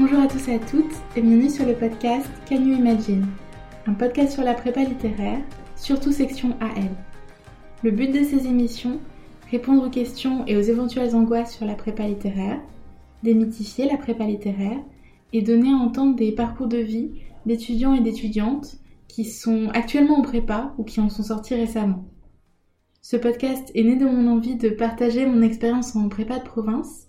Bonjour à tous et à toutes et bienvenue sur le podcast Can You Imagine? Un podcast sur la prépa littéraire, surtout section AL. Le but de ces émissions, répondre aux questions et aux éventuelles angoisses sur la prépa littéraire, démythifier la prépa littéraire et donner à entendre des parcours de vie d'étudiants et d'étudiantes qui sont actuellement en prépa ou qui en sont sortis récemment. Ce podcast est né de mon envie de partager mon expérience en prépa de province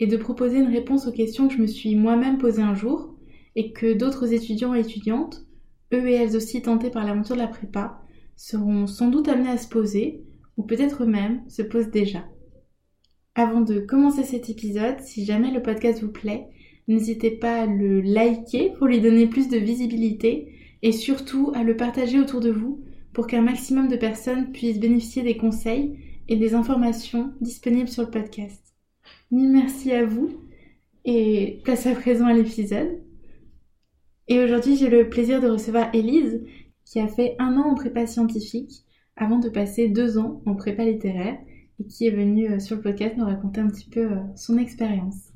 et de proposer une réponse aux questions que je me suis moi-même posées un jour et que d'autres étudiants et étudiantes, eux et elles aussi tentés par l'aventure de la prépa, seront sans doute amenés à se poser, ou peut-être eux-mêmes se posent déjà. Avant de commencer cet épisode, si jamais le podcast vous plaît, n'hésitez pas à le liker pour lui donner plus de visibilité et surtout à le partager autour de vous pour qu'un maximum de personnes puissent bénéficier des conseils et des informations disponibles sur le podcast. Mille merci à vous et place à présent à l'épisode. Et aujourd'hui, j'ai le plaisir de recevoir Élise qui a fait un an en prépa scientifique avant de passer deux ans en prépa littéraire et qui est venue euh, sur le podcast nous raconter un petit peu euh, son expérience.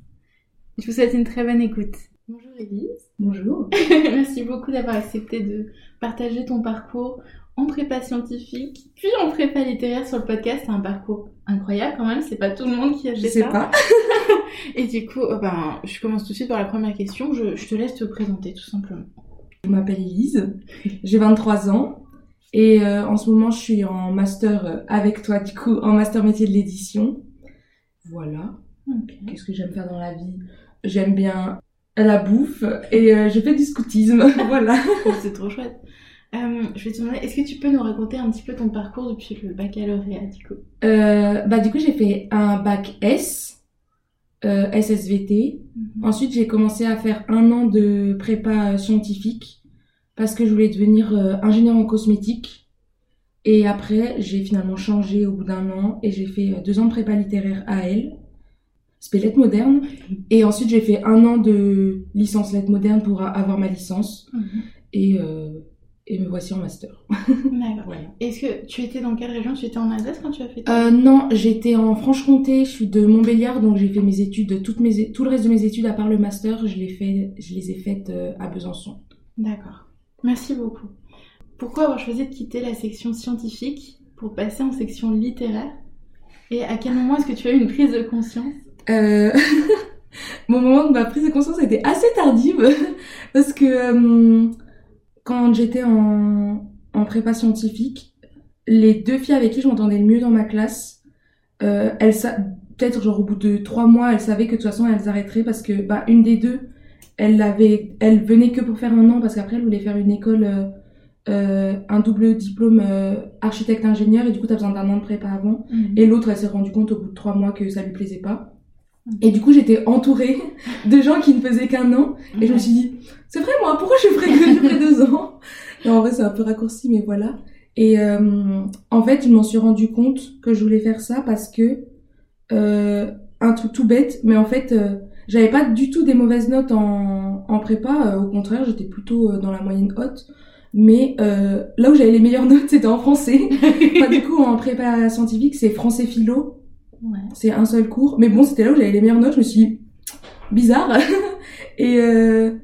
Je vous souhaite une très bonne écoute. Bonjour Élise. Bonjour. Merci beaucoup d'avoir accepté de partager ton parcours en prépa scientifique, puis en prépa littéraire sur le podcast. C'est un parcours incroyable quand même, c'est pas tout le monde qui a fait Je sais pas. Et du coup, euh, ben, je commence tout de suite par la première question. Je, je te laisse te présenter tout simplement. Je m'appelle Elise, j'ai 23 ans et euh, en ce moment je suis en master euh, avec toi du coup, en master métier de l'édition. Voilà. Qu'est-ce que j'aime faire dans la vie? J'aime bien la bouffe et euh, je fais du scoutisme. voilà. c'est trop chouette. Euh, je vais te demander, est-ce que tu peux nous raconter un petit peu ton parcours depuis le baccalauréat du coup? Euh, bah du coup j'ai fait un bac S, euh, SSVT. Mhm. Ensuite j'ai commencé à faire un an de prépa scientifique parce que je voulais devenir ingénieur en cosmétique. Et après j'ai finalement changé au bout d'un an et j'ai fait deux ans de prépa littéraire à elle, c'était lettres modernes. Et ensuite j'ai fait un an de licence lettres modernes pour avoir ma licence Mhm. et, et me voici en master. D'accord. Voilà. Est-ce que tu étais dans quelle région? Tu étais en Alsace quand tu as fait ta... Euh, non, j'étais en Franche-Comté, je suis de Montbéliard, donc j'ai fait mes études, toutes mes, tout le reste de mes études à part le master, je les, fait, je les ai faites euh, à Besançon. D'accord. Merci beaucoup. Pourquoi avoir choisi de quitter la section scientifique pour passer en section littéraire? Et à quel moment est-ce que tu as eu une prise de conscience? Euh... Mon moment de ma prise de conscience était assez tardive, parce que euh, quand j'étais en, en prépa scientifique, les deux filles avec qui je m'entendais le mieux dans ma classe, euh, elles peut-être genre au bout de trois mois, elles savaient que de toute façon elles arrêteraient parce que bah une des deux, elle avait, elle venait que pour faire un an parce qu'après elle voulait faire une école, euh, euh, un double diplôme architecte ingénieur et du coup t'as besoin d'un an de prépa avant. Et l'autre, elle s'est rendue compte au bout de trois mois que ça lui plaisait pas. Et du coup, j'étais entourée de gens qui ne faisaient qu'un an. Et je me suis dit, c'est vrai, moi, pourquoi je ferais que durer deux ans? Non, en vrai, c'est un peu raccourci, mais voilà. Et euh, en fait, je m'en suis rendu compte que je voulais faire ça parce que euh, un truc tout bête, mais en fait, euh, j'avais pas du tout des mauvaises notes en, en prépa. euh, au contraire, j'étais plutôt euh, dans la moyenne haute. Mais euh, là où j'avais les meilleures notes, c'était en français. Enfin, du coup, en prépa scientifique, c'est français philo. Ouais. C'est un seul cours. Mais bon, c'était là où j'avais les meilleures notes. Je me suis dit, bizarre. et, euh,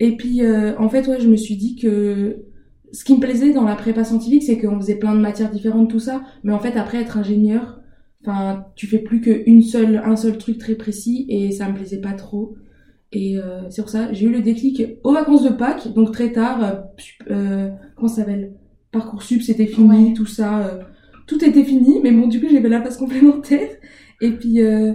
et puis, euh, en fait, ouais, je me suis dit que ce qui me plaisait dans la prépa scientifique, c'est qu'on faisait plein de matières différentes, tout ça. Mais en fait, après, être ingénieur, enfin, tu fais plus qu'une seule, un seul truc très précis. Et ça me plaisait pas trop. Et euh, c'est pour ça, j'ai eu le déclic aux vacances de Pâques, donc très tard. Euh, comment ça s'appelle? Parcoursup, c'était fini, Ouais. tout ça. Tout était fini, mais bon, du coup, j'ai fait la phase complémentaire. Et puis, euh,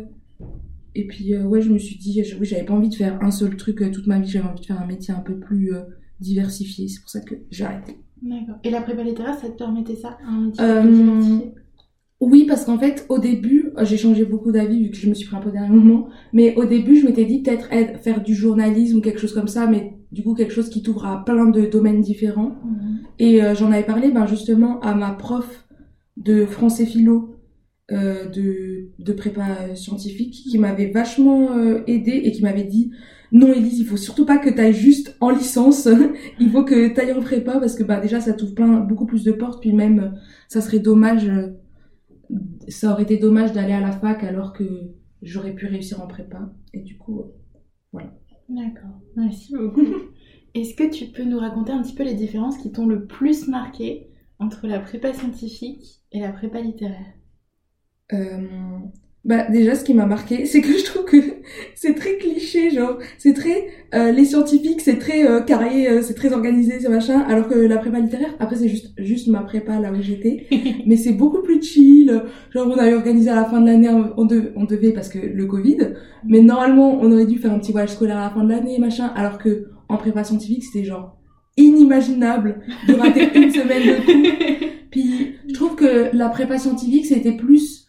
et puis euh, ouais, je me suis dit, je- oui, j'avais pas envie de faire un seul truc euh, toute ma vie, j'avais envie de faire un métier un peu plus diversifié. C'est pour ça que j'ai arrêté. D'accord. Et la prépa littéraire, ça te permettait ça un métier plus diversifié? Oui, parce qu'en fait, au début, j'ai changé beaucoup d'avis vu que je me suis pris un peu dernier moment. Mais au début, je m'étais dit peut-être être- faire du journalisme ou quelque chose comme ça, mais du coup, quelque chose qui t'ouvre à plein de domaines différents. Mhm. Et euh, j'en avais parlé ben, justement à ma prof de français philo euh, de, de prépa scientifique qui m'avait vachement euh, aidée et qui m'avait dit non Elise, il faut surtout pas que tu ailles juste en licence, il faut que tu ailles en prépa parce que bah déjà ça t'ouvre plein beaucoup plus de portes. Puis même ça serait dommage euh, ça aurait été dommage d'aller à la fac alors que j'aurais pu réussir en prépa. Et du coup euh, D'accord, merci beaucoup. Est-ce que tu peux nous raconter un petit peu les différences qui t'ont le plus marqué entre la prépa scientifique et la prépa littéraire euh, bah déjà ce qui m'a marqué c'est que je trouve que c'est très cliché genre c'est très euh, les scientifiques c'est très euh, carré euh, c'est très organisé c'est machin alors que la prépa littéraire après c'est juste juste ma prépa là où j'étais. Mais c'est beaucoup plus chill. Genre on avait organisé à la fin de l'année on, devait, on devait parce que le Covid mais normalement on aurait dû faire un petit voyage scolaire à la fin de l'année machin alors que en prépa scientifique c'était genre inimaginable de rater une semaine de cours puis je trouve que la prépa scientifique c'était plus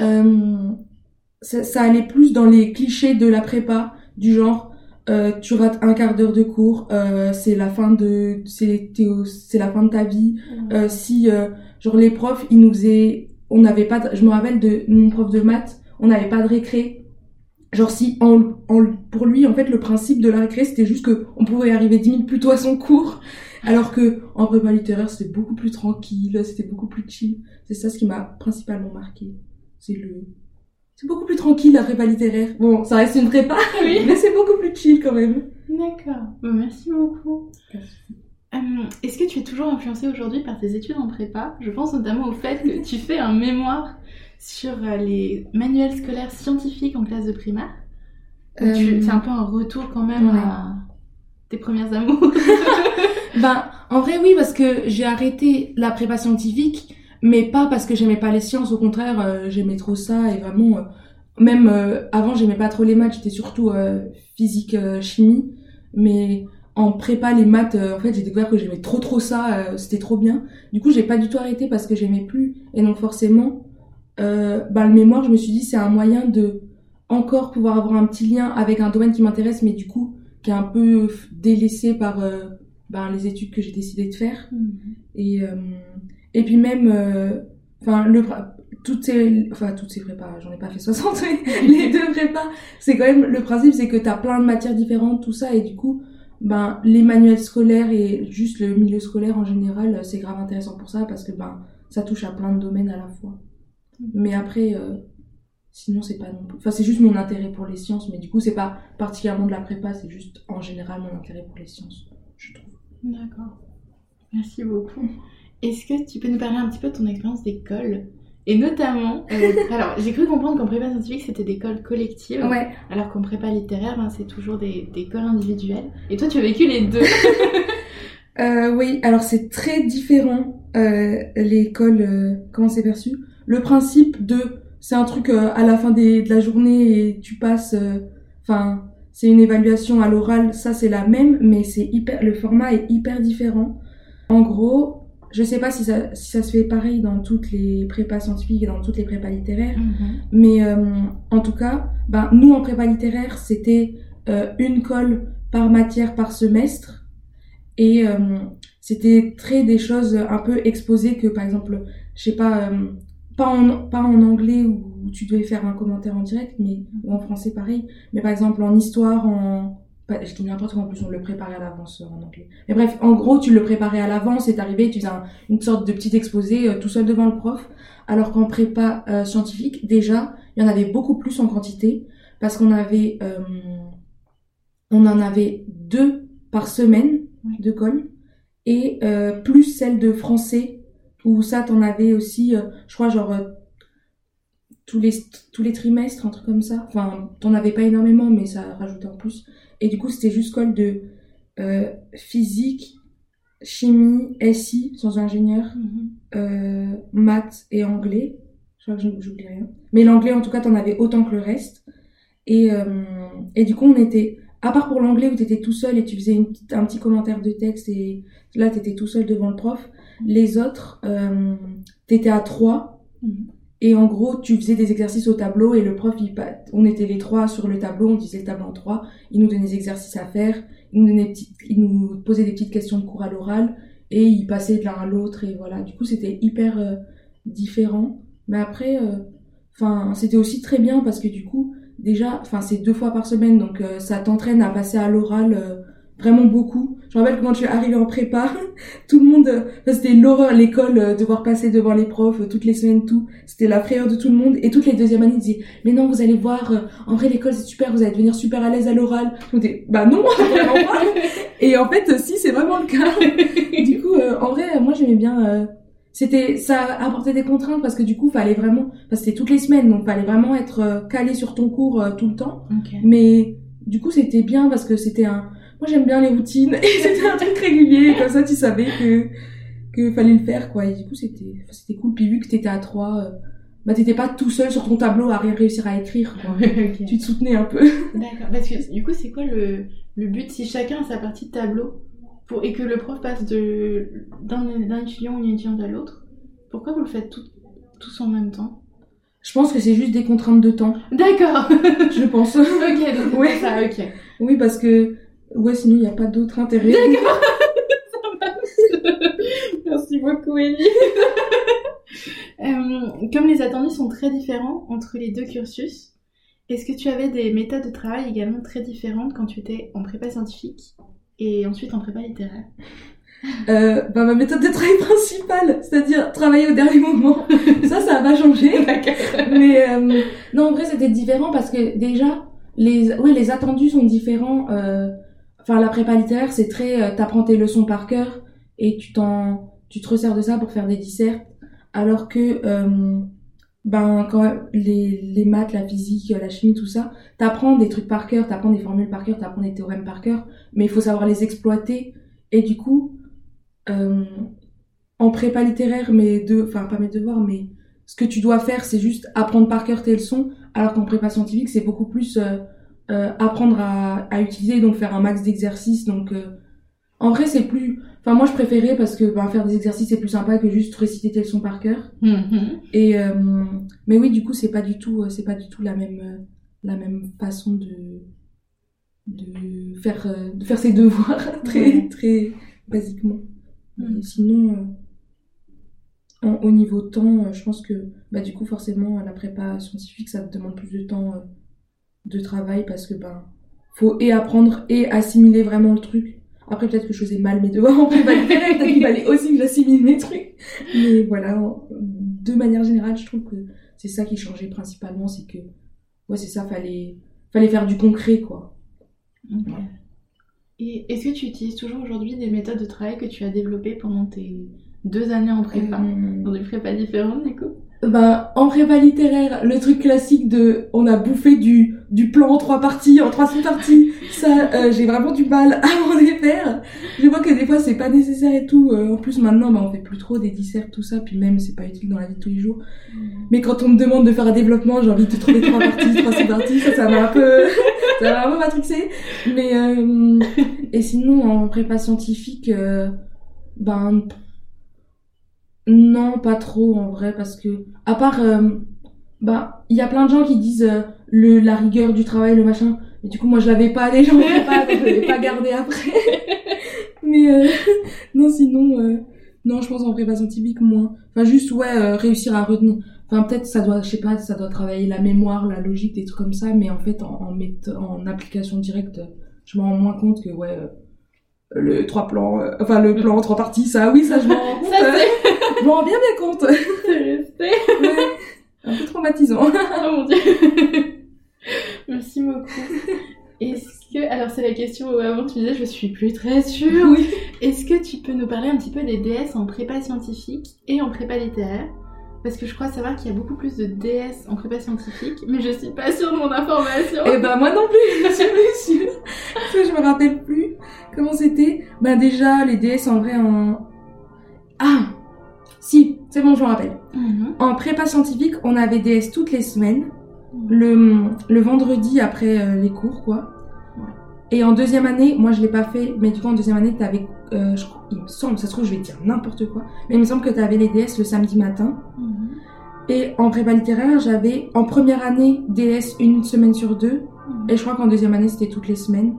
euh, ça, ça, allait plus dans les clichés de la prépa, du genre euh, tu rates un quart d'heure de cours, euh, c'est la fin de c'est c'est la fin de ta vie. Si genre les profs ils nous faisaient, on n'avait pas, je me rappelle de mon prof de maths, on n'avait pas de récré. Genre si en, en, pour lui en fait le principe de la récré c'était juste que on pouvait arriver 10 minutes plus tôt à son cours alors que en prépa littéraire c'était beaucoup plus tranquille c'était beaucoup plus chill c'est ça ce qui m'a principalement marqué c'est le c'est beaucoup plus tranquille la prépa littéraire. Bon, ça reste une prépa, oui. mais c'est beaucoup plus chill quand même. D'accord. merci beaucoup. Euh, est-ce que tu es toujours influencée aujourd'hui par tes études en prépa? Je pense notamment au fait que tu fais un mémoire sur euh, les manuels scolaires scientifiques en classe de primaire. Euh... C'est un peu un retour quand même à tes premières amours. ben, en vrai, oui, parce que j'ai arrêté la prépa scientifique mais pas parce que j'aimais pas les sciences, au contraire, euh, j'aimais trop ça et vraiment, euh, même avant, j'aimais pas trop les maths, j'étais surtout physique, chimie, mais en prépa, les maths, en fait, j'ai découvert que j'aimais trop trop ça, c'était trop bien. Du coup, j'ai pas du tout arrêté parce que j'aimais plus, et donc forcément, bah, le mémoire, je me suis dit, c'est un moyen de encore pouvoir avoir un petit lien avec un domaine qui m'intéresse, mais du coup, qui est un peu délaissé par ben, les études que j'ai décidé de faire. Mmh. Et et puis même, euh, enfin, le toutes ces, enfin, toutes ces prépas, j'en ai pas fait 60, mais les deux prépas, c'est quand même, le principe, c'est que t'as plein de matières différentes, tout ça, et du coup, ben, les manuels scolaires et juste le milieu scolaire en général, c'est grave intéressant pour ça, parce que, ben, ça touche à plein de domaines à la fois. Mais après, euh, sinon, c'est pas non plus, enfin, c'est juste mon intérêt pour les sciences, mais du coup, c'est pas particulièrement de la prépa, c'est juste, en général, mon intérêt pour les sciences, je trouve. D'accord. Merci beaucoup. Est-ce que tu peux nous parler un petit peu de ton expérience d'école? Et notamment, euh, alors j'ai cru comprendre qu'en prépa scientifique c'était des cols collectives, ouais. alors qu'en prépa littéraire ben, c'est toujours des, des cols individuels. Et toi tu as vécu les deux. euh, oui, alors c'est très différent euh, euh, comment c'est perçu? Le principe de c'est un truc euh, à la fin des, de la journée et tu passes, enfin c'est une évaluation à l'oral, ça c'est la même, mais c'est hyper, le format est hyper différent. En gros, je sais pas si ça, si ça se fait pareil dans toutes les prépas scientifiques et dans toutes les prépas littéraires, mhm. mais euh, en tout cas, ben, nous en prépa littéraire, c'était euh, une colle par matière par semestre et euh, c'était très des choses un peu exposées que par exemple, je sais pas, pas, en, pas en anglais où tu devais faire un commentaire en direct, mais ou en français pareil, mais par exemple en histoire, en je dis n'importe quoi en plus on le préparait à l'avance euh, en anglais. Mais bref en gros tu le préparais à l'avance c'est arrivé tu faisais une sorte de petit exposé euh, tout seul devant le prof. Alors qu'en prépa euh, scientifique déjà il y en avait beaucoup plus en quantité parce qu'on avait on en avait deux par semaine de colle et plus celle de français où ça t'en avais aussi je crois genre tous les tous les trimestres un truc comme ça enfin t'en avais pas énormément mais ça rajoutait en plus et du coup, c'était juste colle de euh, physique, chimie, SI, sans ingénieur, mhm. euh, maths et anglais. Je crois que j'oublie rien. Mais l'anglais, en tout cas, t'en avais autant que le reste. Et, euh, et du coup, on était, à part pour l'anglais où t'étais tout seul et tu faisais une, un petit commentaire de texte et là, t'étais tout seul devant le prof. Les autres, euh, t'étais à trois. Mhm. Et en gros, tu faisais des exercices au tableau et le prof, il, on était les trois sur le tableau, on disait le tableau en trois, il nous donnait des exercices à faire, il nous, donnait il nous posait des petites questions de cours à l'oral et il passait de l'un à l'autre et voilà. Du coup, c'était hyper euh, différent. Mais après, euh, enfin, c'était aussi très bien parce que du coup, déjà, enfin, c'est deux fois par semaine, donc euh, ça t'entraîne à passer à l'oral vraiment beaucoup. Je me rappelle que quand je suis arrivée en prépa, tout le monde, enfin, c'était l'horreur, l'école, euh, devoir passer devant les profs euh, toutes les semaines, tout. C'était la frayeur de tout le monde. Et toutes les deuxièmes années, ils disaient, mais non, vous allez voir, euh, en vrai, l'école, c'est super, vous allez devenir super à l'aise à l'oral. On dit, bah non, vraiment pas. Et en fait, si, c'est vraiment le cas. du coup, en vrai, moi, j'aimais bien, c'était, ça apportait des contraintes parce que du coup, fallait vraiment, parce que c'était toutes les semaines, donc fallait vraiment être calé sur ton cours tout le temps. Mais, du coup, c'était bien parce que c'était un, moi j'aime bien les routines et c'était un truc régulier comme ça tu savais que que fallait le faire quoi et du coup c'était c'était cool puis vu que t'étais à trois euh, bah t'étais pas tout seul sur ton tableau à rien réussir à écrire quoi. tu te soutenais un peu d'accord parce que du coup c'est quoi le le but si chacun a sa partie de tableau pour et que le prof passe de d'un étudiant ou une étudiante à l'autre pourquoi vous le faites tout, tous en même temps? Je pense que c'est juste des contraintes de temps. D'accord. je pense. ok, donc oui. ça, ok. Oui, parce que Ouais, sinon il n'y a pas d'autre intérêt. D'accord. Merci beaucoup, Ellie. Euh, comme les attendus sont très différents entre les deux cursus, est-ce que tu avais des méthodes de travail également très différentes quand tu étais en prépa scientifique et ensuite en prépa littéraire? Euh, bah, ma méthode de travail principale, c'est-à-dire travailler au dernier moment. ça, ça a pas changé. Mais euh, non, en vrai, c'était différent parce que déjà, les, oui, les attendus sont différents. Euh, enfin la prépa littéraire c'est très euh, t'apprends tes leçons par cœur et tu t'en tu te resserres de ça pour faire des dissertes. Alors que euh, ben quand les, les maths la physique la chimie tout ça t'apprends des trucs par cœur t'apprends des formules par cœur t'apprends des théorèmes par cœur mais il faut savoir les exploiter. Et du coup euh, en prépa littéraire mais de enfin pas mes devoirs mais ce que tu dois faire c'est juste apprendre par cœur tes leçons alors qu'en prépa scientifique c'est beaucoup plus euh, apprendre à, à, utiliser, donc faire un max d'exercices. Donc, euh, en vrai, c'est plus. Enfin, moi, je préférais parce que ben, faire des exercices, c'est plus sympa que juste réciter tes leçons par cœur. Mm-hmm. Et euh, mais oui, du coup, c'est pas du tout, c'est pas du tout la même, la même façon de de faire de faire ses devoirs très très basiquement. Mm. sinon, au niveau temps, je pense que bah du coup, forcément, la prépa scientifique, ça te demande plus de temps de travail parce que ben faut et apprendre et assimiler vraiment le truc. Après peut-être que je faisais mal mes devoirs en prépa peut-être qu'il fallait aussi que j'assimile mes trucs. Mais voilà, de manière générale, je trouve que c'est ça qui changeait principalement, c'est que ouais c'est ça, fallait fallait faire du concret quoi. Et est-ce que tu utilises toujours aujourd'hui des méthodes de travail que tu as développées pendant tes deux années en prépa, euh, dans des prépas différentes du coup? Ben, en prépa littéraire, le truc classique de on a bouffé du, du plan en trois parties, en trois sous-parties, ça, euh, j'ai vraiment du mal à m'en défaire. Je vois que des fois, c'est pas nécessaire et tout. Euh, en plus, maintenant, ben, on fait plus trop des disserts, tout ça, puis même, c'est pas utile dans la vie de tous les jours. Mm. Mais quand on me demande de faire un développement, j'ai envie de trouver trois parties, trois sous-parties, ça, ça m'a un peu, ça m'a un peu matrixé. Mais, euh, et sinon, en prépa scientifique, ben, non, pas trop en vrai, parce que à part, euh, bah, il y a plein de gens qui disent euh, le la rigueur du travail, le machin. Mais du coup, moi, je l'avais pas, les gens pas, je l'avais pas gardé après. mais euh, non, sinon, non, je pense en prépa scientifique moins. Enfin, juste ouais, réussir à retenir. Enfin, peut-être ça doit, je sais pas, ça doit travailler la mémoire, la logique, des trucs comme ça. Mais en fait, en en, en application directe, je me rends moins compte que ouais le trois plans, enfin le plan en trois parties, ça, oui, ça je m'en rends compte. je m'en rends bien bien compte. C'est resté. Un peu traumatisant. oh mon dieu. Merci beaucoup. Est-ce que, alors c'est la question où avant tu disais je suis plus très sûre. Oui. Est-ce que tu peux nous parler un petit peu des DS en prépa scientifique et en prépa littéraire? Parce que je crois savoir qu'il y a beaucoup plus de DS en prépa scientifique, mais je suis pas sûre de mon information. Eh ben moi non plus, je suis plus sûre. Que je me rappelle plus comment c'était. Ben déjà, les DS en vrai en... Ah Si, c'est bon, je me rappelle. Mhm. En prépa scientifique, on avait DS toutes les semaines. Mhm. Le, le vendredi après euh, les cours, quoi. Et en deuxième année, moi je l'ai pas fait, mais du coup en deuxième année, t'avais, euh, il me semble, ça se trouve, je vais dire n'importe quoi, mais il me semble que t'avais les DS le samedi matin. Mhm. Et en prépa littéraire, j'avais en première année DS une semaine sur deux, mhm. et je crois qu'en deuxième année c'était toutes les semaines.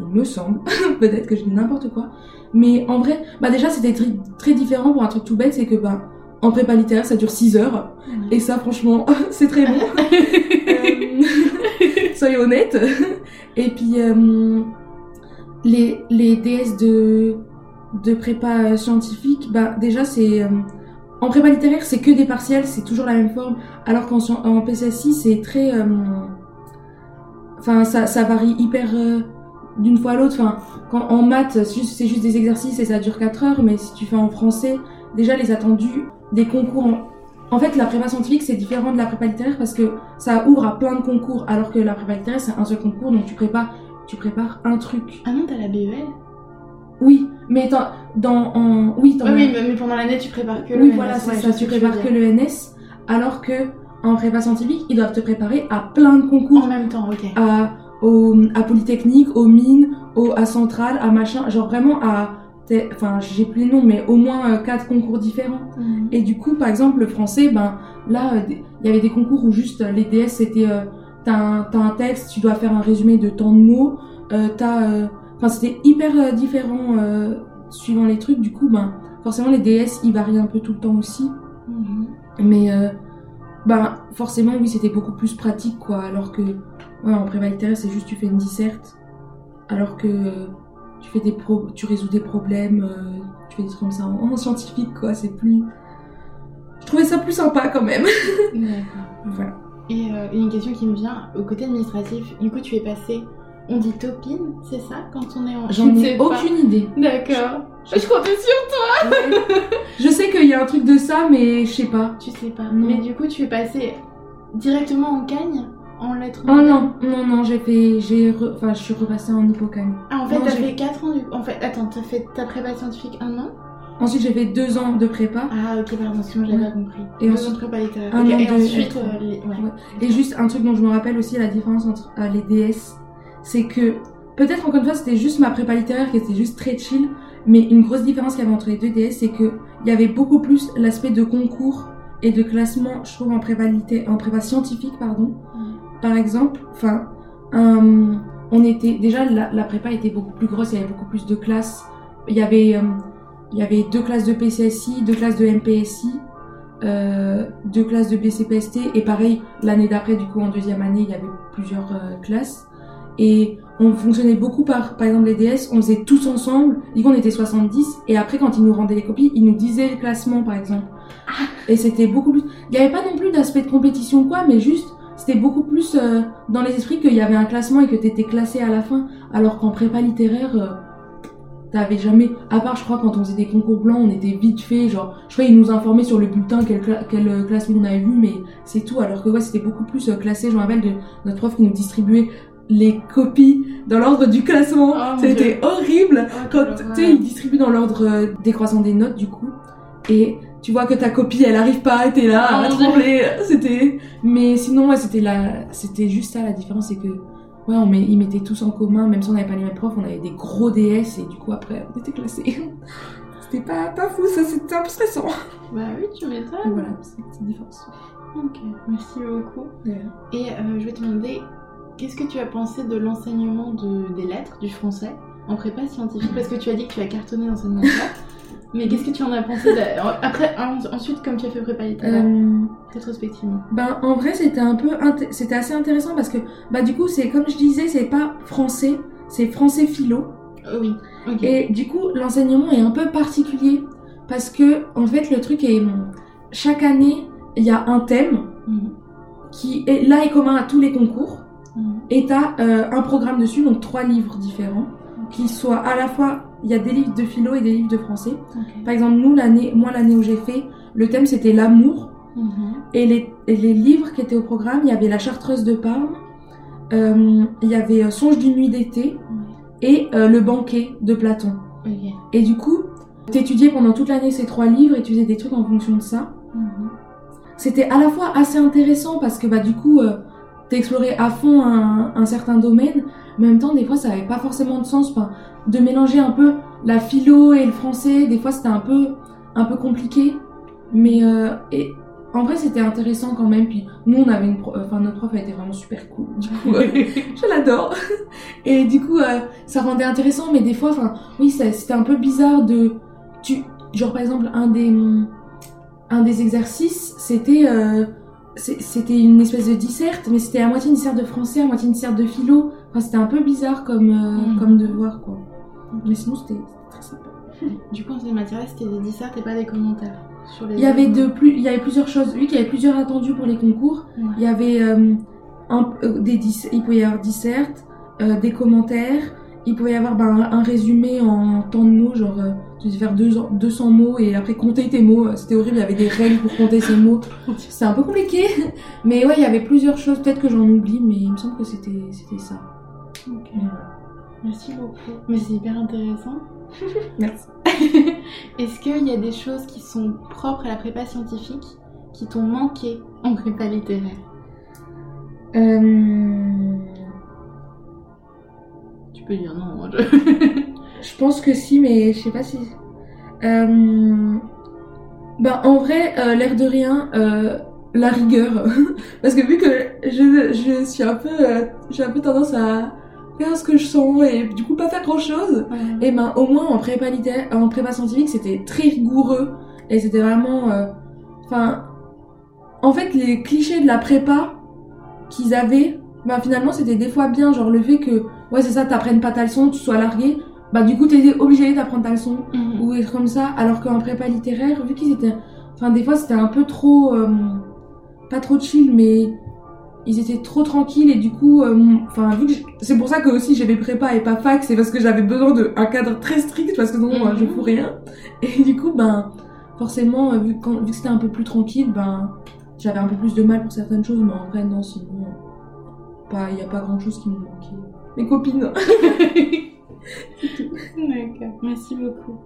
Il me semble, peut-être que je dis n'importe quoi, mais en vrai, bah déjà c'était très, très différent pour un truc tout bête, c'est que bah en prépa littéraire ça dure 6 heures, mhm. et ça franchement c'est très bon. euh, soyez honnête. Et puis, euh, les, les DS de, de prépa scientifique, bah, déjà, c'est. euh, en prépa littéraire, c'est que des partiels, c'est toujours la même forme. Alors qu'en en PCSI, c'est très. euh, Enfin, ça, varie hyper. d'une fois à l'autre. Enfin, en maths, c'est juste, juste des exercices et ça dure 4 heures, mais si tu fais en français, déjà les attendus des concours. En, en fait, la prépa scientifique, c'est différent de la prépa littéraire parce que ça ouvre à plein de concours, alors que la prépa littéraire, c'est un seul concours, donc tu prépares, tu prépares un truc. Ah non, t'as la BEL Oui, mais dans, en, oui, oui, mais pendant l'année, tu prépares que le oui, NS, voilà, c'est ouais, ça. Tu que prépares que le NS, alors que en prépa scientifique, ils doivent te préparer à plein de concours, En même temps, ok. à, au, à Polytechnique, aux mines, au, à Centrale, à machin, genre vraiment à, enfin, j'ai plus les noms, mais au moins euh, quatre concours différents. Mhm. Et du coup, par exemple, le français, ben là, euh, il y avait des concours où juste euh, les DS, c'était euh, t'as un, un texte, tu dois faire un résumé de tant de mots, euh, t'as, euh, enfin, c'était hyper différent suivant les trucs. Du coup, ben forcément, les DS, ils varient un peu tout le temps aussi. Mhm. Mais ben forcément, oui, c'était beaucoup plus pratique, quoi. Alors que, ouais, en prépa littéraire, c'est juste tu fais une disserte, alors que tu fais des pro tu résous des problèmes, euh, tu fais des trucs comme ça en, en scientifique, quoi. C'est plus. Je trouvais ça plus sympa quand même. D'accord. voilà. Et euh, une question qui me vient au côté administratif, du coup, tu es passé. On dit topine, c'est ça quand on est en. J'en Je ai aucune idée. D'accord. Je comptais sur je sais qu'il y a un truc de ça, mais je sais pas. Tu sais pas. Non. Mais du coup, tu es passé directement en cagne En lettres Oh non, non, non, j'ai fait. j'ai Enfin, je suis repassée en hippocampe. Ah, en fait, t'as fait 4 ans du En fait, attends, t'as fait ta prépa scientifique un an Ensuite, j'ai fait deux ans de prépa. Ah, ok, pardon, moi j'avais pas compris. Et ensuite- ans de prépa littéraire. un an Et ensuite, euh. Et juste un truc dont je me rappelle aussi la différence entre euh, les DS, c'est que peut-être encore une fois c'était juste ma prépa littéraire qui était juste très chill, mais une grosse différence qu'il y avait entre les deux DS, c'est que il y avait beaucoup plus l'aspect de concours et de classement, je trouve en prépa en prépa scientifique pardon. Par exemple, enfin, euh, on était déjà la, la prépa était beaucoup plus grosse, il y avait beaucoup plus de classes. Il y avait euh, il y avait deux classes de PCSI, deux classes de MPSI, euh, deux classes de BCPST et pareil l'année d'après du coup en deuxième année il y avait plusieurs euh, classes et on fonctionnait beaucoup par par exemple les DS, on faisait tous ensemble, du coup on était 70 et après quand ils nous rendaient les copies, ils nous disaient le classement par exemple. Et c'était beaucoup plus il y avait pas non plus d'aspect de compétition quoi mais juste c'était beaucoup plus euh, dans les esprits qu'il y avait un classement et que t'étais classé à la fin alors qu'en prépa littéraire euh, T'avais jamais, à part je crois quand on faisait des concours blancs, on était vite fait, genre, je crois qu'ils nous informaient sur le bulletin quel, cla- quel euh, classement on avait vu, mais c'est tout. Alors que ouais, c'était beaucoup plus classé. Je me rappelle de notre prof qui nous distribuait les copies dans l'ordre du classement. Oh, c'était horrible. Oh, Quand tu sais, ils distribuent dans l'ordre décroissant des notes du coup, et tu vois que ta copie elle arrive pas, t'es là à mon Dieu. trembler. C'était, mais sinon ouais, c'était la, c'était juste ça la différence, c'est que Ouais, on met, ils mettaient tous en commun, même si on n'avait pas les mêmes profs, on avait des gros DS et du coup après on était classés. C'était pas, pas fou, ça c'était un peu stressant. Bah oui, tu m'étonnes. Voilà, c'est une petite différence. Ok, merci beaucoup. Ouais. Et euh, je vais te demander, qu'est-ce que tu as pensé de l'enseignement de, des lettres, du français, en prépa scientifique? Parce que tu as dit que tu as cartonné l'enseignement de ça. Mais qu'est-ce que tu en as pensé Après, en- ensuite, comme tu as fait prépa littéraire, Euh, rétrospectivement. ben en vrai c'était un peu, c'était assez intéressant parce que bah du coup c'est comme je disais c'est pas français, c'est français philo. Oh oui. Et du coup, l'enseignement est un peu particulier parce que, en fait, le truc est. Chaque année, il y a un thème Mhm, qui est là est commun à tous les concours mhm. et t'as euh, un programme dessus, donc trois livres différents, qui soient à la fois. Il y a des livres de philo et des livres de français. Par exemple, nous, l'année, moi, l'année où j'ai fait, le thème c'était l'amour. Mhm. Et les, et les livres qui étaient au programme, il y avait La Chartreuse de Parme, euh, il y avait euh, Songe d'une nuit d'été et euh, Le banquet de Platon. Et du coup, t'étudiais pendant toute l'année ces trois livres et tu faisais des trucs en fonction de ça. Mhm. C'était à la fois assez intéressant parce que bah du coup, euh, t'explorais à fond un, un certain domaine, mais en même temps, des fois, ça avait pas forcément de sens. Enfin, de mélanger un peu la philo et le français, des fois, c'était un peu, un peu compliqué. Mais euh, et, en vrai, c'était intéressant quand même. Puis nous, on avait une, pro- enfin notre prof elle était vraiment super cool. Du coup, euh, je l'adore. Et du coup, euh, ça rendait intéressant, mais des fois, enfin, oui, c'était un peu bizarre de, tu, genre par exemple un des, un des exercices, c'était, c'était une espèce de disserte, mais c'était à moitié une disserte de français, à moitié une disserte de philo. Enfin, c'était un peu bizarre comme, euh, Mhm. comme devoir, quoi. Mais sinon, c'était très sympa. Du coup, en ces matières, c'était des dissertes et pas des commentaires sur les Il y avait de plus, il y avait plusieurs choses. Vu qu'il y avait plusieurs attendus pour les concours, Ouais. il y avait euh, un- euh, des il pouvait y avoir dissertes, euh, des commentaires, il pouvait y avoir ben, un, résumé en temps de mots, genre euh, tu devais faire deux- 200 mots et après compter tes mots. C'était horrible, il y avait des règles pour compter ces mots. C'est un peu compliqué, mais ouais, il y avait plusieurs choses. Peut-être que j'en oublie, mais il me semble que c'était c'était ça. Ok. Mais voilà. Merci beaucoup. Mais c'est hyper intéressant. Merci. Est-ce qu'il y a des choses qui sont propres à la prépa scientifique qui t'ont manqué en prépa littéraire? Euh, peux dire non. hein, je- Je pense que si, mais je sais pas si. Euh... Ben, en vrai, euh, l'air de rien, euh, la rigueur. Parce que vu que je, je suis un peu. J'ai un peu tendance à faire ce que je sens et du coup pas faire grand chose. Et ben, au moins en prépa, en prépa scientifique, c'était très rigoureux. Et c'était vraiment. Enfin. en fait, les clichés de la prépa qu'ils avaient, ben finalement, c'était des fois bien. Genre le fait que, ouais, c'est ça, t'apprennes pas ta leçon, tu sois largué. Bah, du coup, t'es obligé d'apprendre ta leçon Mhm. ou être comme ça, alors qu'en prépa littéraire, vu qu'ils étaient. Enfin, des fois, c'était un peu trop. euh, pas trop chill, mais ils étaient trop tranquilles et du coup. euh, Enfin, vu que. C'est pour ça que aussi j'avais prépa et pas fac, c'est parce que j'avais besoin d'un cadre très strict parce que sinon, euh, je fous rien. Et du coup, ben. Forcément, euh, vu, quand- vu que c'était un peu plus tranquille, ben. J'avais un peu plus de mal pour certaines choses, mais en vrai, non, sinon. Pas, il y a pas grand chose qui me manquait. Mes copines. D'accord, merci beaucoup.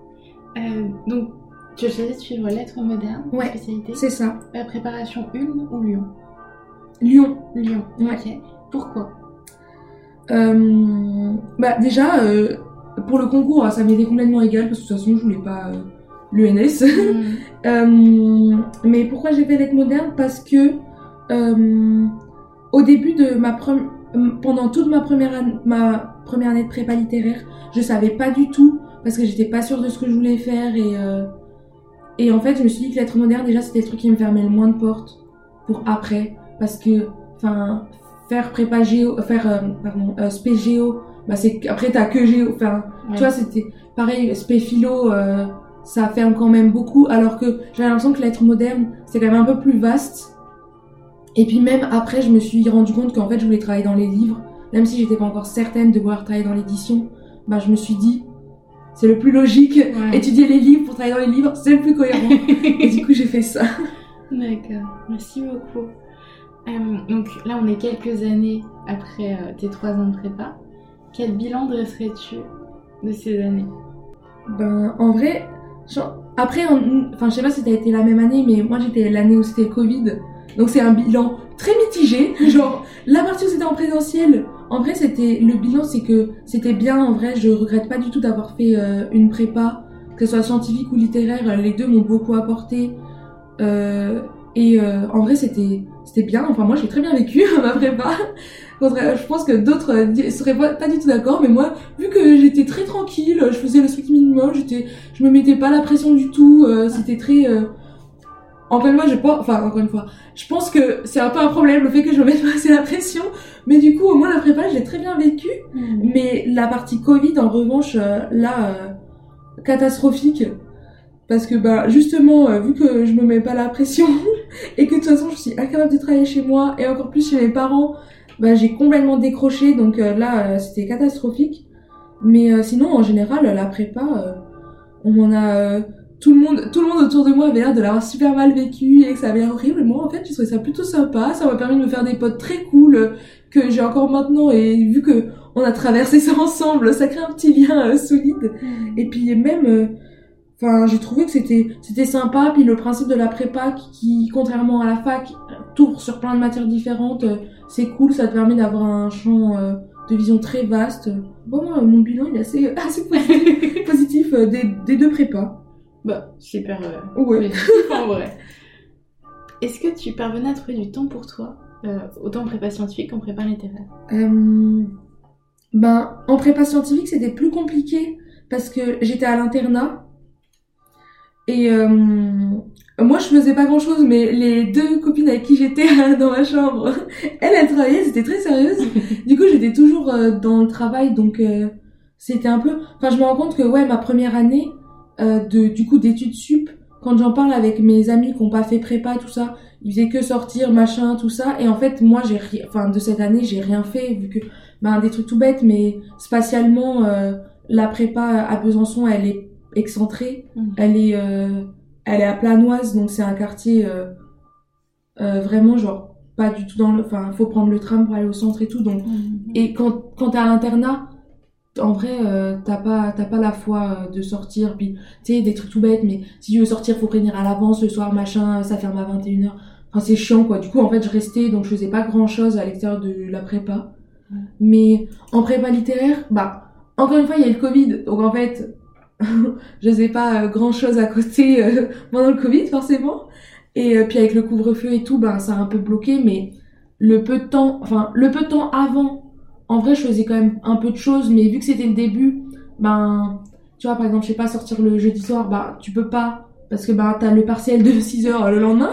Euh, donc, tu as choisi de suivre lettres modernes, Ouais, spécialité. C'est ça. Euh, préparation Ulm ou Lyon Lyon. Lyon, Ouais. ok. Pourquoi Euh, bah déjà, euh, pour le concours, ça m'était complètement égal parce que de toute façon, je voulais pas euh, l'UNS. Euh, mais pourquoi j'ai fait lettres modernes? Parce que au début de ma première, pendant toute ma première année, ma première année de prépa littéraire, je savais pas du tout parce que j'étais pas sûre de ce que je voulais faire et euh, et en fait, je me suis dit que lettres modernes déjà c'était le truc qui me fermait le moins de portes pour après parce que enfin faire prépa géo, faire euh, pardon euh, spé géo, bah c'est après t'as que géo, enfin Ouais. tu vois, c'était pareil, spé philo, euh, ça ferme quand même beaucoup, alors que j'avais l'impression que l'être moderne, c'est quand même un peu plus vaste. Et puis même après, je me suis rendu compte qu'en fait, je voulais travailler dans les livres, même si j'étais pas encore certaine de vouloir travailler dans l'édition. Bah, je me suis dit, c'est le plus logique. Ouais. Étudier les livres pour travailler dans les livres, c'est le plus cohérent. Et du coup, j'ai fait ça. D'accord, merci beaucoup. Euh, donc là, on est quelques années après euh, tes trois ans de prépa. Quel bilan dresserais-tu de ces années? Ben, en vrai, genre, après, en- enfin, je sais pas si t'as été la même année, mais moi j'étais l'année où c'était Covid, donc c'est un bilan très mitigé. Genre, la partie où c'était en présentiel, en vrai, c'était le bilan, c'est que c'était bien. En vrai, je regrette pas du tout d'avoir fait euh, une prépa, que ce soit scientifique ou littéraire, les deux m'ont beaucoup apporté. Euh, et euh, en vrai, c'était c'était bien. Enfin, moi, j'ai très bien vécu ma prépa. Je pense que d'autres euh, di- seraient pas, pas du tout d'accord, mais moi, vu que j'étais très tranquille, je faisais le strict minimum, j'étais, je me mettais pas la pression du tout, euh, c'était très. Encore une fois, je pas, enfin encore une fois, je pense que c'est un peu un problème le fait que je me mette pas assez la pression, mais du coup au moins la prépa j'ai très bien vécu. Mais la partie Covid en revanche, euh, là, euh, catastrophique. Parce que bah justement, euh, vu que je me mets pas la pression et que de toute façon je suis incapable de travailler chez moi et encore plus chez mes parents, bah j'ai complètement décroché donc là c'était catastrophique. Mais sinon en général la prépa, on m'en a euh, tout le monde tout le monde autour de moi avait l'air de l'avoir super mal vécu et que ça avait l'air horrible. Moi en fait j'ai trouvé ça plutôt sympa, ça m'a permis de me faire des potes très cool euh, que j'ai encore maintenant et vu que on a traversé ça ensemble, ça crée un petit lien euh, solide. Et puis même, euh, enfin, j'ai trouvé que c'était c'était sympa. Puis le principe de la prépa, qui, qui, contrairement à la fac, tourne sur plein de matières différentes, euh, c'est cool. Ça te permet d'avoir un champ de vision très vaste. Bon, moi, mon bilan il est assez assez positif, positif des, des deux prépas. Bah, super euh, Ouais. positif, en vrai. Est-ce que tu parvenais à trouver du temps pour toi, euh, autant en prépa scientifique qu'en prépa littéraire Euh, ben, en prépa scientifique, c'était plus compliqué parce que j'étais à l'internat. Et euh, moi, je faisais pas grand chose, mais les deux copines avec qui j'étais dans ma chambre, elles, elles travaillaient, c'était très sérieuse. Du coup, j'étais toujours euh, dans le travail, donc euh, c'était un peu enfin je me rends compte que ouais ma première année euh, de du coup d'études sup. Quand j'en parle avec mes amis qui ont pas fait prépa tout ça ils faisaient que sortir machin tout ça. Et en fait moi j'ai ri- enfin de cette année j'ai rien fait vu que ben des trucs tout bêtes mais spatialement euh, la prépa à Besançon elle est excentrée. Mhm. elle est euh, elle est à Planoise donc c'est un quartier vraiment genre pas du tout dans le enfin faut prendre le tram pour aller au centre et tout donc. Et quand, quand t'es à l'internat, en vrai, euh, t'as pas, t'as pas la foi euh, de sortir, puis, tu sais, des trucs tout bêtes, mais si tu veux sortir, faut prévenir à l'avance, le soir, machin, ça ferme à 21h. Enfin, c'est chiant, quoi. Du coup, en fait, je restais, donc je faisais pas grand chose à l'extérieur de la prépa. Ouais. Mais en prépa littéraire, bah, encore une fois, il y a le Covid, donc en fait, je faisais pas grand chose à côté euh, pendant le Covid, forcément. Et euh, puis avec le couvre-feu et tout, ben, ça a un peu bloqué, mais le peu de temps, enfin, le peu de temps avant, en vrai, je faisais quand même un peu de choses, mais vu que c'était le début, ben, tu vois, par exemple, je sais pas, sortir le jeudi soir, bah, tu peux pas, parce que, ben, t'as le partiel de 6 heures le lendemain,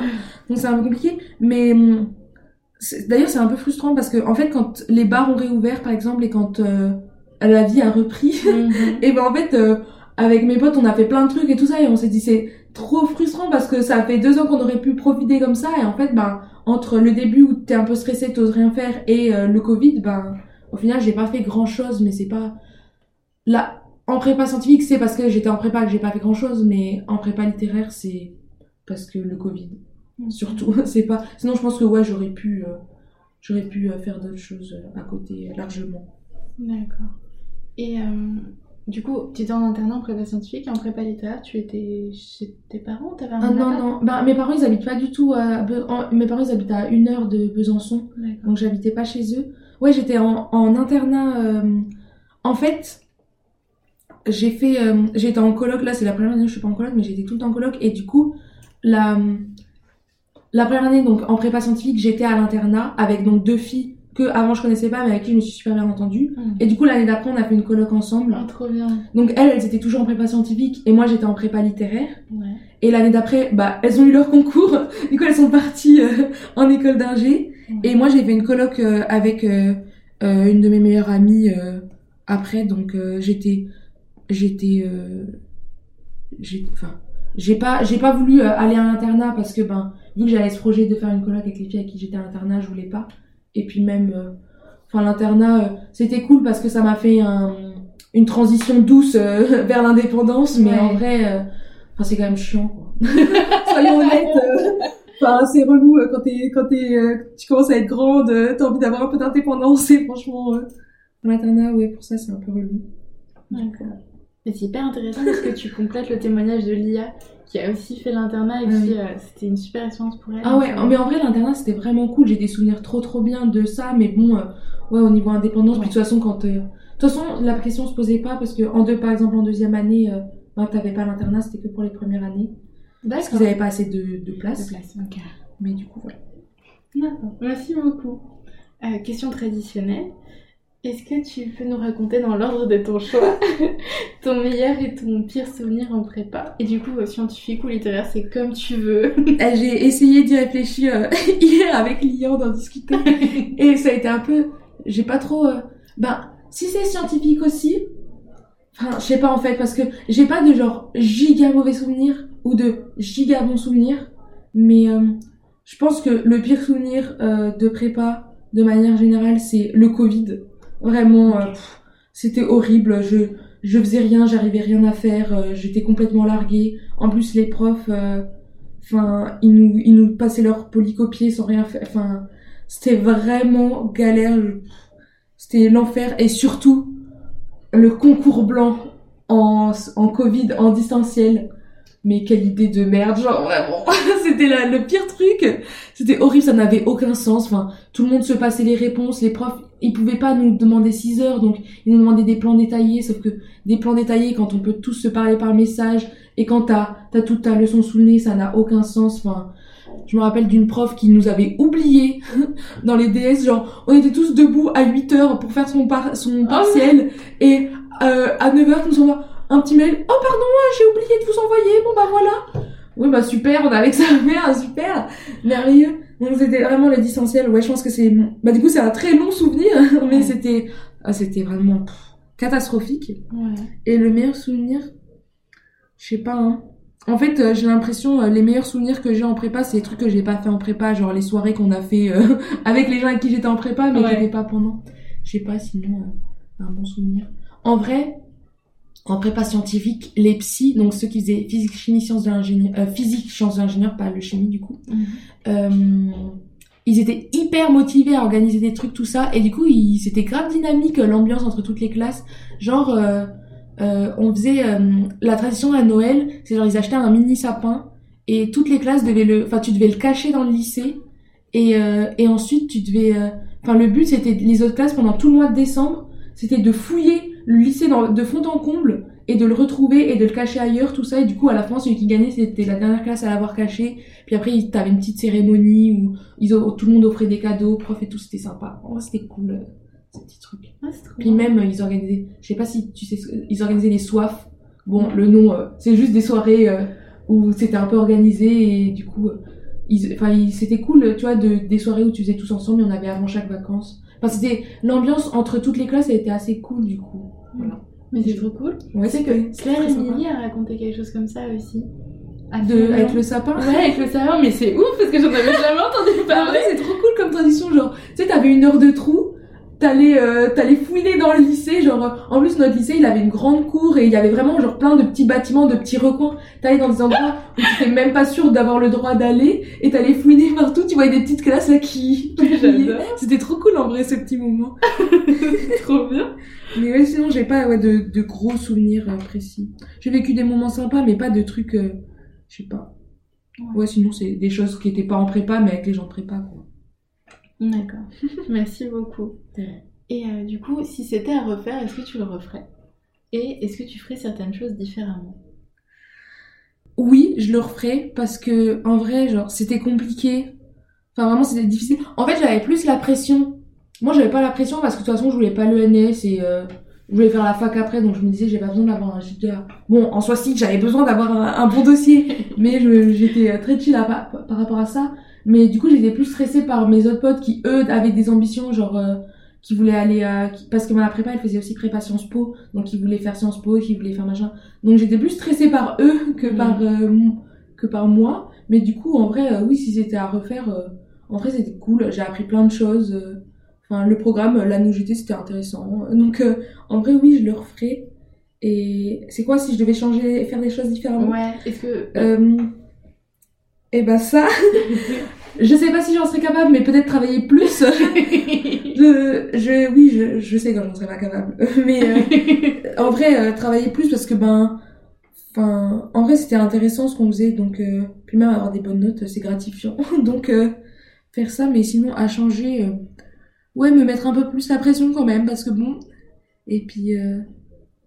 donc c'est un peu compliqué, mais, hum, d'ailleurs, c'est un peu frustrant parce que, en fait, quand les bars ont réouvert, par exemple, et quand euh, la vie a repris, Mhm. et ben, en fait, euh, avec mes potes, on a fait plein de trucs et tout ça, et on s'est dit, c'est trop frustrant parce que ça fait deux ans qu'on aurait pu profiter comme ça, et en fait, ben, entre le début où t'es un peu stressé, t'oses rien faire, et euh, le Covid, ben, au final, j'ai pas fait grand chose, mais c'est pas. Là, en prépa scientifique, c'est parce que j'étais en prépa que j'ai pas fait grand chose, mais en prépa littéraire, c'est parce que le Covid. Surtout, c'est pas. Sinon, je pense que ouais, j'aurais pu, euh, j'aurais pu euh, faire d'autres choses euh, à côté, largement. D'accord. Et du coup, tu étais en internat en prépa scientifique et en prépa littéraire, tu étais chez tes parents T'avais un Ah non, non. Bah, mes parents, ils habitent pas du tout à. Be- Mes parents, ils habitent à une heure de Besançon. Donc j'habitais pas chez eux. Ouais, j'étais en, en internat. euh, En fait, j'ai fait, euh, j'étais en coloc. Là, c'est la première année où je suis pas en coloc, mais j'étais tout le temps en coloc. Et du coup, la la première année, donc en prépa scientifique, j'étais à l'internat avec donc deux filles que avant je connaissais pas, mais avec qui je me suis super bien entendue. Mhm. Et du coup, l'année d'après, on a fait une coloc ensemble. Ah, trop bien. Donc elles, elles étaient toujours en prépa scientifique et moi j'étais en prépa littéraire. Ouais. Et l'année d'après, bah, elles ont eu leur concours. Du coup, elles sont parties euh, en école d'ingé. Et moi, j'ai fait une coloc euh, avec euh, euh, une de mes meilleures amies après. Donc, j'étais, j'étais, j'ai, enfin, j'ai pas, j'ai pas voulu aller à l'internat parce que ben, vu que j'avais ce projet de faire une coloc avec les filles avec qui j'étais à l'internat, je voulais pas. Et puis même, enfin, l'internat, c'était cool parce que ça m'a fait un, une transition douce vers l'indépendance. Mais Ouais. en vrai, enfin, c'est quand même chiant. Quoi. Soyons honnêtes. Enfin, c'est relou euh, quand t'es, quand t'es, euh, tu commences à être grande, euh, t'as envie d'avoir un peu d'indépendance et franchement, l'internat, ouais, pour ça, c'est un peu relou. D'accord. Mais c'est hyper intéressant parce que tu complètes le témoignage de Lia qui a aussi fait l'internat et Ah qui euh, c'était une super expérience pour elle. Ah ouais, mais en vrai, l'internat, c'était vraiment cool. J'ai des souvenirs trop, trop bien de ça, mais bon, euh, ouais, au niveau indépendance, puis de toute façon, quand, euh, de toute façon, la question se posait pas parce que en deux, par exemple, en deuxième année, ben, t'avais pas l'internat, c'était que pour les premières années. Parce qu'ils avaient pas assez de, de place. De place, ok. Mais du coup, voilà. D'accord. Merci beaucoup. Euh, question traditionnelle. Est-ce que tu peux nous raconter dans l'ordre de ton choix ton meilleur et ton pire souvenir en prépa? Et du coup, euh, scientifique ou littéraire, c'est comme tu veux. Euh, J'ai essayé d'y réfléchir euh, hier avec Lian d'en discuter. Et ça a été un peu. J'ai pas trop. euh, Ben, si c'est scientifique aussi. Enfin, je sais pas en fait, parce que j'ai pas de genre giga mauvais souvenirs ou de giga bons souvenirs. Mais euh, je pense que le pire souvenir euh, de prépa, de manière générale, c'est le Covid. Vraiment, euh, c'était horrible. Je, je faisais rien, j'arrivais rien à faire. J'étais complètement larguée. En plus, les profs. Enfin, ils nous, ils nous passaient leur polycopier sans rien faire. Enfin, c'était vraiment galère. C'était l'enfer. Et surtout, le concours blanc en, en Covid, en distanciel. Mais quelle idée de merde, genre vraiment. C'était le pire truc. C'était horrible, ça n'avait aucun sens. Enfin, tout le monde se passait les réponses. Les profs, ils pouvaient pas nous demander 6 heures, donc ils nous demandaient des plans détaillés. Sauf que des plans détaillés, quand on peut tous se parler par message, et quand t'as as toute ta leçon sous le nez, ça n'a aucun sens. Enfin, je me rappelle d'une prof qui nous avait oubliés dans les DS. Genre, on était tous debout à 8 heures pour faire son, par son partiel. Et euh, à 9 heures, nous envoie un petit mail. Oh pardon, j'ai oublié de vous envoyer. Bon bah voilà. Oui bah super, on que ça à faire, super, merveilleux. Donc c'était vraiment le distanciel. Ouais, je pense que c'est... Bah du coup c'est un très long souvenir, mais Ouais. c'était... Ah, c'était vraiment... pff, catastrophique. Ouais. Et le meilleur souvenir, je sais pas, hein. En fait, euh, j'ai l'impression, euh, les meilleurs souvenirs que j'ai en prépa, c'est les trucs que j'ai pas fait en prépa, genre les soirées qu'on a fait euh, avec les gens avec qui j'étais en prépa, mais Ouais. qui n'étaient pas pendant. Je sais pas, sinon, un bon souvenir. En vrai, en prépa scientifique, les psys, donc ceux qui faisaient physique, chimie, sciences de l'ingénieur, euh, physique, sciences de l'ingénieur, pas le chimie du coup, euh, ils étaient hyper motivés à organiser des trucs, tout ça, et du coup, ils- c'était grave dynamique euh, l'ambiance entre toutes les classes. Genre, euh, euh, on faisait euh, la tradition à Noël, c'est genre ils achetaient un mini sapin et toutes les classes devaient le, enfin tu devais le cacher dans le lycée et euh, et ensuite tu devais, euh, enfin le but c'était les autres classes pendant tout le mois de décembre, c'était de fouiller le lycée dans, de fond en comble et de le retrouver et de le cacher ailleurs, tout ça. Et du coup, à la fin, celui qui gagnait, c'était la dernière classe à l'avoir caché. Puis après, t'avais une petite cérémonie où ils, tout le monde offrait des cadeaux, prof et tout, c'était sympa. Vrai, c'était cool, euh, ces petits trucs. Ah, Puis bien. même, ils organisaient, je sais pas si tu sais, ce- ils organisaient des soifs. Bon, le nom, euh, c'est juste des soirées euh, où c'était un peu organisé et du coup, enfin, c'était cool, tu vois, de, des soirées où tu faisais tous ensemble, il y en avait avant chaque vacances. Enfin, c'était, l'ambiance entre toutes les classes, elle était assez cool, du coup. Voilà. Mais c'est trop cool. Ouais, c'était- que Claire. Emily a raconté quelque chose comme ça aussi. De, avec le sapin. Ouais, avec le savon, mais c'est ouf parce que j'en avais jamais entendu en parler. vrai, c'est trop cool comme tradition, genre, tu sais, t'avais une heure de trou, t'allais, euh, t'allais fouiner dans le lycée, genre, en plus, notre lycée, il avait une grande cour et il y avait vraiment, genre, plein de petits bâtiments, de petits recoins. T'allais dans des endroits où tu t'étais même pas sûr d'avoir le droit d'aller et t'allais fouiner partout, tu voyais des petites classes là qui, qui. C'était trop cool, en vrai, ce petit moment. trop bien. Mais ouais, sinon, j'ai pas, ouais, de, de gros souvenirs euh, précis. J'ai vécu des moments sympas, mais pas de trucs, euh, je sais pas. Ouais. Ouais, sinon, c'est des choses qui étaient pas en prépa, mais avec les gens de prépa, quoi. D'accord. Merci beaucoup. Et euh, du coup, si c'était à refaire, est-ce que tu le referais? Et est-ce que tu ferais certaines choses différemment? Oui, je le referais parce que en vrai, genre, c'était compliqué. Enfin, vraiment, c'était difficile. En fait, j'avais plus la pression. Moi, j'avais pas la pression parce que de toute façon, je voulais pas l'ENS et euh, je voulais faire la fac après, donc je me disais, j'ai pas besoin d'avoir un JDA. Bon, en soi, si, j'avais besoin d'avoir un, un bon dossier, mais j'étais euh, très chill à- par, par rapport à ça. Mais du coup, j'étais plus stressée par mes autres potes qui, eux, avaient des ambitions, genre, euh, qui voulaient aller à... qui- Parce que ma prépa, elle faisait aussi prépa Sciences Po, donc ils voulaient faire Sciences Po, qui voulaient faire machin. Donc j'étais plus stressée par eux que Mm. par, euh, que par moi. Mais du coup, en vrai, euh, oui, si c'était à refaire, en vrai, c'était cool. J'ai appris plein de choses. Enfin, le programme, la NUGT, c'était intéressant. Donc, en vrai, oui, je le referais. Et c'est quoi si je devais changer, faire des choses différemment? Ouais, est-ce que. euh, et ben ça, je sais pas si j'en serais capable, mais peut-être travailler plus. je, je, oui, je, je sais quand j'en serais pas capable. Mais euh, en vrai, euh, travailler plus parce que ben, enfin, en vrai, c'était intéressant ce qu'on faisait. Donc, euh, puis même avoir des bonnes notes, c'est gratifiant. donc, faire ça, mais sinon à changer, ouais, me mettre un peu plus la pression quand même parce que bon, et puis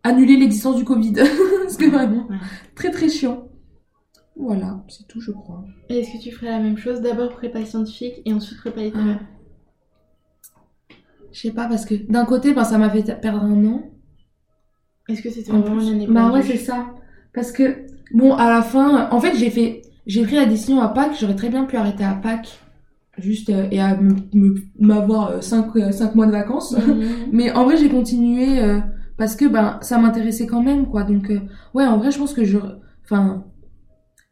annuler l'existence du Covid parce que vraiment, très très chiant. Voilà, c'est tout, je crois. Est-ce que tu ferais la même chose D'abord prépa scientifique et ensuite prépa littéraire Je sais pas, parce que d'un côté, ben, ça m'a fait perdre un an. Est-ce que c'était En vraiment une année Bah ouais, c'est ça. Parce que, bon, à la fin, en fait, j'ai fait, j'ai pris la décision à Pâques, j'aurais très bien pu arrêter à Pâques, juste, euh, et à m'avoir 5 mois de vacances. Mhm. Mais en vrai, j'ai continué, euh, parce que, ben, ça m'intéressait quand même, quoi. Donc, euh, ouais, en vrai, je pense que je, enfin,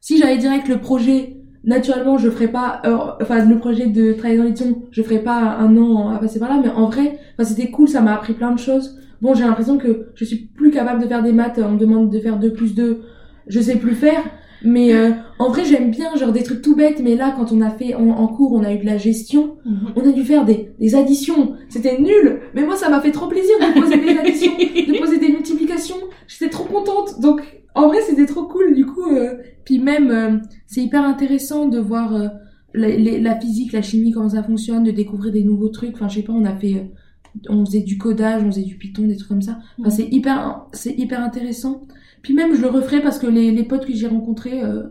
si j'avais direct le projet, naturellement, je ferais pas, euh, enfin, le projet de travailler dans l'édition, je ferais pas un an à passer par là, mais en vrai, enfin, c'était cool, ça m'a appris plein de choses. Bon, j'ai l'impression que je suis plus capable de faire des maths, on me demande de faire 2 plus 2, je sais plus faire, mais euh, en vrai, j'aime bien, genre, des trucs tout bêtes, mais là, quand on a fait, en, en cours, on a eu de la gestion, Mhm. on a dû faire des, des additions, c'était nul, mais moi, ça m'a fait trop plaisir de poser des additions, de poser des multiplications, j'étais trop contente, donc, en vrai, c'était trop cool, du coup, euh, puis même, euh, c'est hyper intéressant de voir euh, la, les- la physique, la chimie, comment ça fonctionne, de découvrir des nouveaux trucs. Enfin, je sais pas, on a fait, euh, on faisait du codage, on faisait du Python, des trucs comme ça. Enfin, c'est hyper, c'est hyper intéressant. Puis même, je le referais parce que les, les potes que j'ai rencontrés, euh,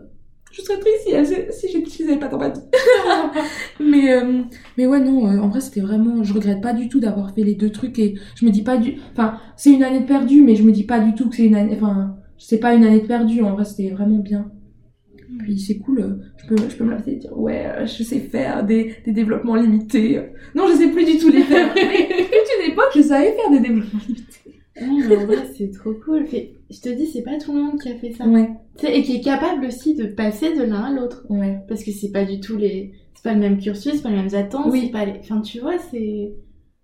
je serais triste si, si j'ai- si avaient pas vie. mais, euh, mais ouais, non, euh, en vrai, c'était vraiment, je regrette pas du tout d'avoir fait les deux trucs et je me dis pas du, enfin, c'est une année de perdue, mais je me dis pas du tout que c'est une année, enfin, c'est pas une année de perdue, en vrai, c'était vraiment bien. Puis c'est cool, euh, je peux, je peux me laisser dire, ouais, euh, je sais faire des, des développements limités. Non, je sais plus du tout les faire. Mais à une époque, je savais faire des développements limités. Mais en vrai, c'est trop cool. Fait- je te dis, c'est pas tout le monde qui a fait ça. Ouais, Et qui est capable aussi de passer de l'un à l'autre. ouais. Parce que c'est pas du tout les. C'est pas le même cursus, c'est pas les mêmes attentes, Oui. c'est pas les. Enfin, tu vois, c'est.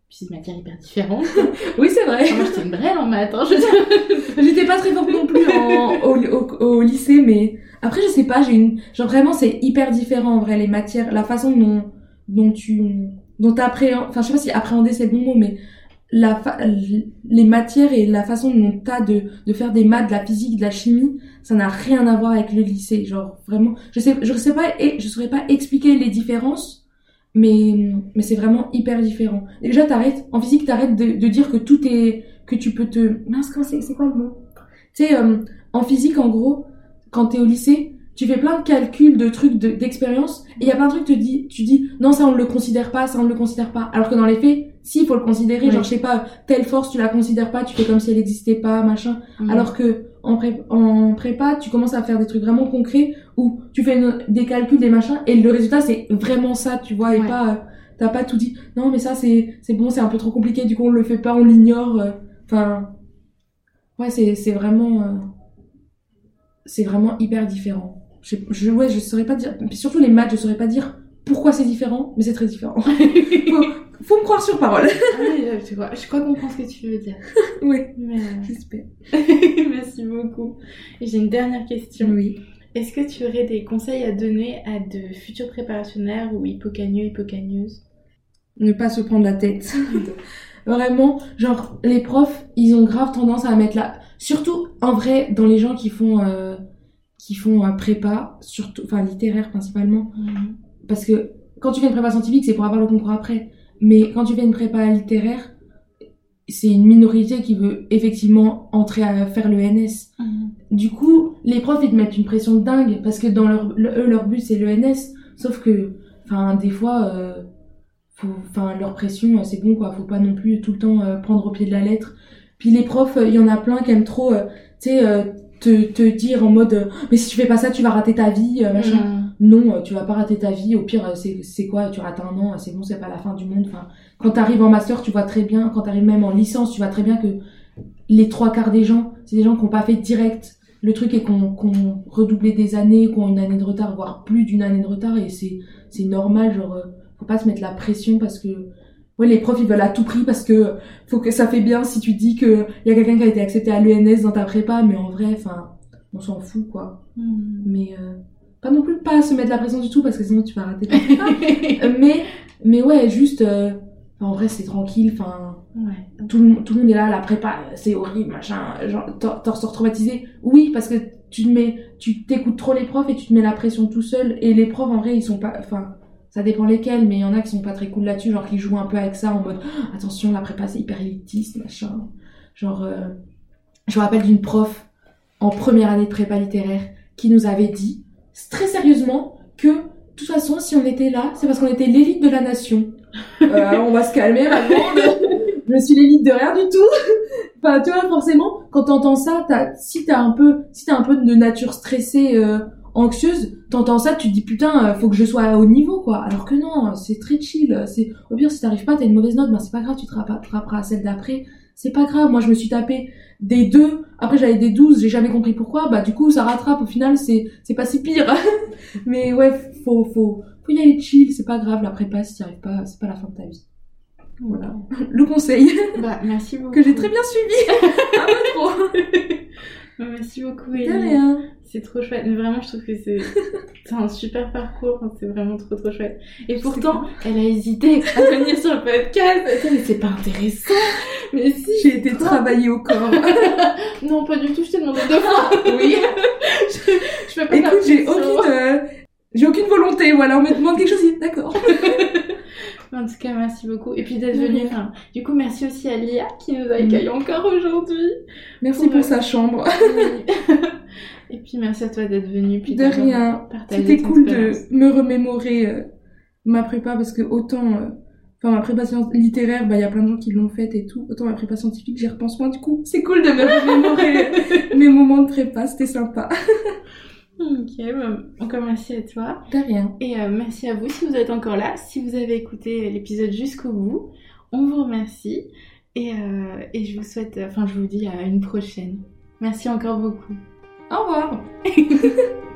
Puis c'est une matière hyper différente. Oui, c'est vrai. Enfin, moi, j'étais une brêle en maths, hein, je. J'étais pas très forte non plus en- au, au, au lycée, mais après, je sais pas, j'ai une. Genre vraiment, c'est hyper différent en vrai, les matières, la façon dont, dont tu. dont t'appréhendes. Enfin, je sais pas si appréhender c'est le bon mot, mais les matières et la façon dont t'as de, de faire des maths, de la physique, de la chimie, ça n'a rien à voir avec le lycée. Genre vraiment, je sais, je sais pas, et je saurais pas expliquer les différences, mais, mais c'est vraiment hyper différent. Déjà, t'arrêtes, en physique, t'arrêtes de, de dire que tout est, que tu peux te, mince, c'est, quoi le mot? Tu sais, euh, en physique, en gros, quand t'es au lycée, tu fais plein de calculs, de trucs, de- d'expériences, et il y a plein de trucs, te dis, tu dis, non, ça on ne le considère pas, ça on ne le considère pas. Alors que dans les faits, si, il faut le considérer, genre, je sais pas, telle force, tu la considères pas, tu fais comme si elle n'existait pas, machin. Alors que en, pré- en prépa, tu commences à faire des trucs vraiment concrets où tu fais une- des calculs, des machins, et le résultat c'est vraiment ça, tu vois, et Ouais. pas, euh, t'as pas tout dit. Non, mais ça c'est c'est bon, c'est un peu trop compliqué, du coup on le fait pas, on l'ignore. euh. Enfin, ouais, c'est c'est vraiment, euh, c'est vraiment hyper différent. Je, je ouais, je saurais pas dire, surtout les maths, je saurais pas dire pourquoi c'est différent, mais c'est très différent. faut, faut me croire sur parole. Ah oui, je crois, je crois comprendre ce que tu veux dire. oui, Mais, euh, j'espère. Merci beaucoup. J'ai une dernière question. Oui. Est-ce que tu aurais des conseils à donner à de futurs préparationnaires ou hippocagneux, hippocagneuses ne pas se prendre la tête. Vraiment, genre, les profs, ils ont grave tendance à mettre la... Surtout, en vrai, dans les gens qui font, euh, qui font euh, prépa, surtout, enfin, littéraire principalement, parce que quand tu fais une prépa scientifique, c'est pour avoir le concours après. Mais quand tu fais une prépa littéraire, c'est une minorité qui veut effectivement entrer à faire le NS. Du coup, les profs, ils te mettent une pression dingue, parce que dans leur, le- eux, leur but, c'est le NS. Sauf que, enfin, des fois, euh, enfin, leur pression, euh, c'est bon, quoi. Faut pas non plus tout le temps euh, prendre au pied de la lettre. Puis les profs, il y en a plein qui aiment trop, tu sais, euh, te, te dire en mode, euh, mais si tu fais pas ça, tu vas rater ta vie, machin. Mm. Non, euh, tu vas pas rater ta vie. Au pire, euh, c'est quoi? Tu rates un an, euh, c'est bon, c'est pas la fin du monde. Enfin, quand t'arrives en master, tu vois très bien. Quand t'arrives même en licence, tu vois très bien que les trois quarts des gens, c'est des gens qui ont pas fait direct. Le truc est qu'on qu'on redoublé des années, qu'on ont une année de retard, voire plus d'une année de retard, et c'est c'est normal. Genre, faut pas se mettre la pression parce que ouais, les profs ils veulent à tout prix parce que faut que ça fait bien si tu dis que y a quelqu'un qui a été accepté à l'ENS dans ta prépa, mais en vrai, enfin, on s'en fout quoi. Mm. Mais euh, pas non plus pas se mettre la pression du tout parce que sinon tu vas rater prépa. Euh, mais mais ouais juste euh, en vrai c'est tranquille enfin ouais. tout, le- tout le monde est là la prépa c'est horrible machin genre t'en ressors traumatisé oui parce que tu te mets tu t'écoutes trop les profs et tu te mets la pression tout seul et les profs en vrai ils sont pas enfin ça dépend lesquels mais il y en a qui sont pas très cool là-dessus genre qui jouent un peu avec ça en mode Ah, attention la prépa c'est hyper élitiste machin genre euh, je me rappelle d'une prof en première année de prépa littéraire qui nous avait dit très sérieusement que de toute façon si on était là c'est parce qu'on était l'élite de la nation. Euh, on va se calmer maintenant je suis l'élite de rien du tout. Enfin tu vois forcément quand t'entends ça t'as si t'as un peu si un peu de nature stressée euh, anxieuse t'entends ça tu te dis putain euh, faut que je sois haut niveau quoi. Alors que non c'est très chill. C'est au pire si t'arrives pas t'as une mauvaise note ben c'est pas grave tu te rattraperas à celle d'après c'est pas grave moi je me suis tapé des 2 après j'avais des 12 j'ai jamais compris pourquoi. Bah du coup ça rattrape. Au final c'est c'est pas si pire. Mais ouais faut faut faut y aller chill. C'est pas grave la prépa si t'y arrives pas c'est pas la fin de ta vie. Voilà. Le conseil. Bah, merci beaucoup. que j'ai très bien suivi. Un peu trop. Bah, Merci beaucoup, Ellie. C'est trop chouette. Mais vraiment, je trouve que c'est un super parcours. C'est vraiment trop, trop chouette. Et pourtant, elle a hésité à venir sur le podcast. Mais c'est pas intéressant. Mais si. j'ai été travailler au corps Non, pas du tout. Je t'ai demandé deux fois. oui je, je fais pas écoute j'ai aucune euh, j'ai aucune volonté voilà on me demande quelque chose d'accord En tout cas, merci beaucoup. Et puis d'être. Enfin, du coup, merci aussi à Lia qui nous a accueillis encore aujourd'hui. merci pour sa chambre Oui. Et puis merci à toi d'être. Puis de rien C'était cool de me remémorer euh, ma prépa parce que autant, euh, enfin ma prépa littéraire, bah il y a plein de gens qui l'ont faite et tout. Autant ma prépa scientifique, j'y repense moins du coup. C'est cool de me remémorer mes moments de prépa, c'était sympa. Ok, bah, encore merci à toi. De rien. Et euh, merci à vous si vous êtes encore là. Si vous avez écouté l'épisode jusqu'au bout, on vous remercie. Et, euh, et je vous souhaite, enfin je vous dis à une prochaine. Merci encore beaucoup. Au revoir